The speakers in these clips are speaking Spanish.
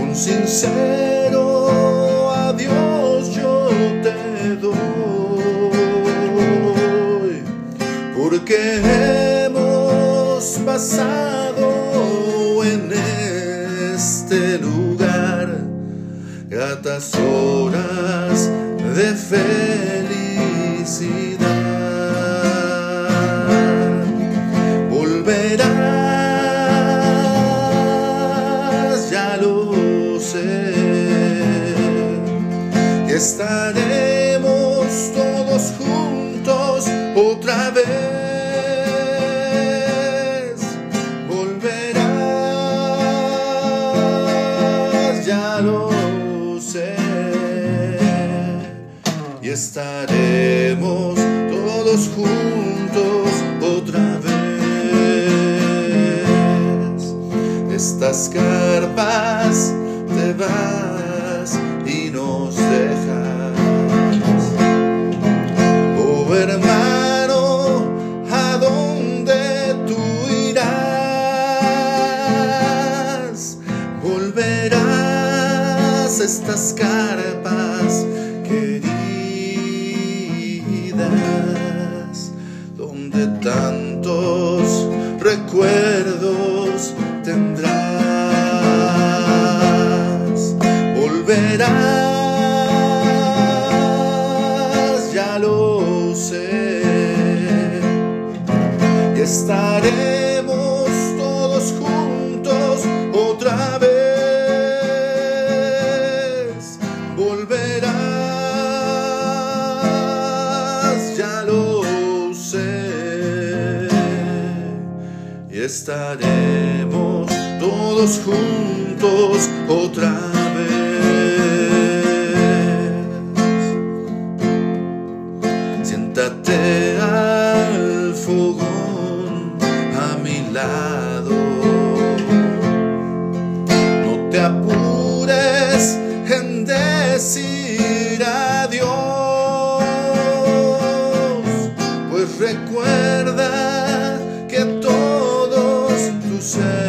Un sincero adiós yo te doy, porque hemos pasado en este lugar gratas horas de felicidad. Estaremos todos juntos otra vez. Estas carpas te vas y nos dejas. Oh hermano, ¿a dónde tú irás? Volverás estas carpas todos juntos otra vez. Siéntate al fogón a mi lado. No te apures en decir say.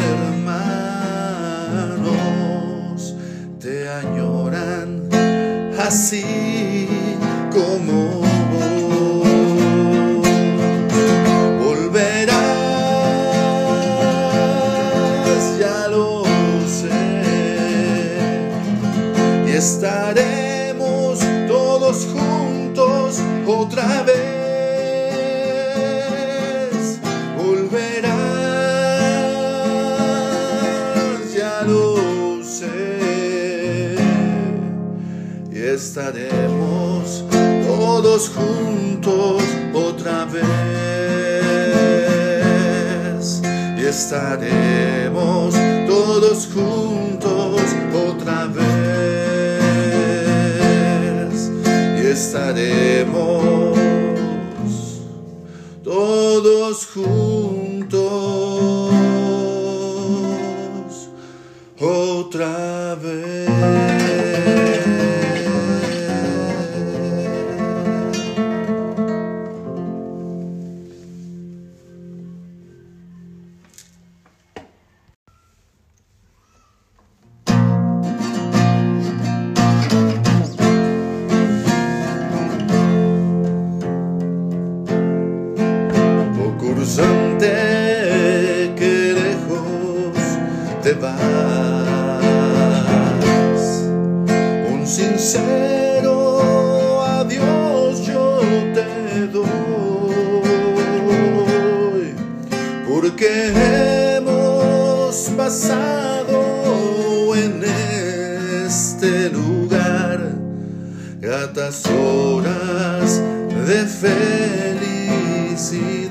Estaremos todos juntos otra vez. Y estaremos todos juntos otra vez. Y estaremos todos juntos otra vez. Te vas, un sincero adiós yo te doy, porque hemos pasado en este lugar gratas horas de felicidad.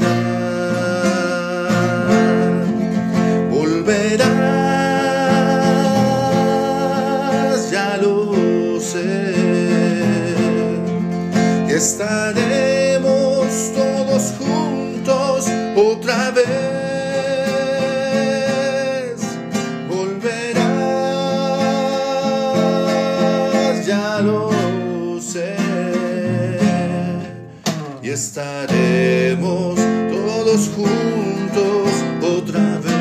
estaremos todos juntos otra vez.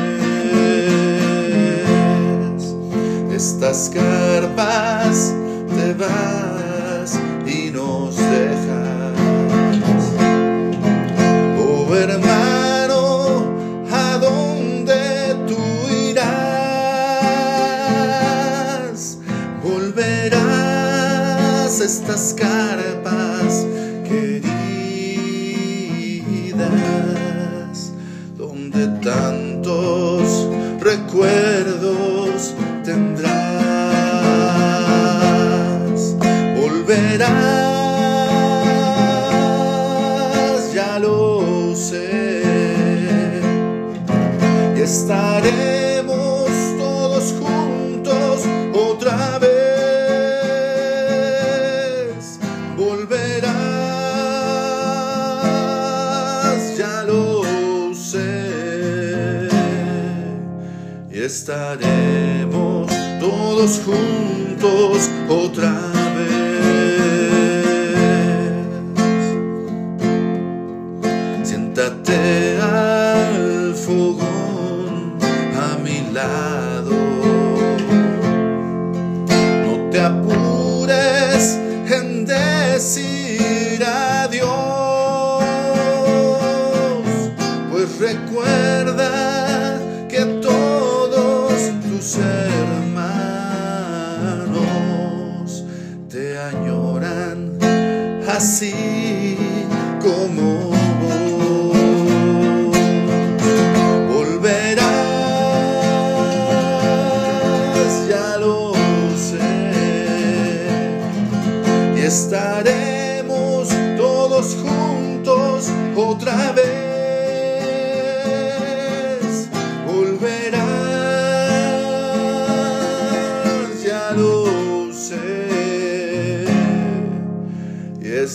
Estas carpas te vas y nos dejas. Oh hermano, ¿a dónde tú irás? Volverás estas carpas. Juntos otra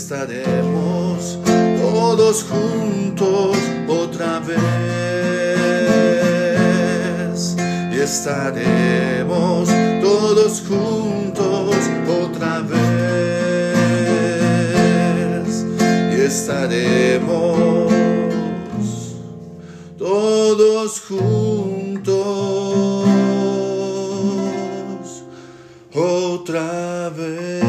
estaremos todos juntos otra vez. Estaremos todos juntos otra vez. Y Estaremos todos juntos otra vez.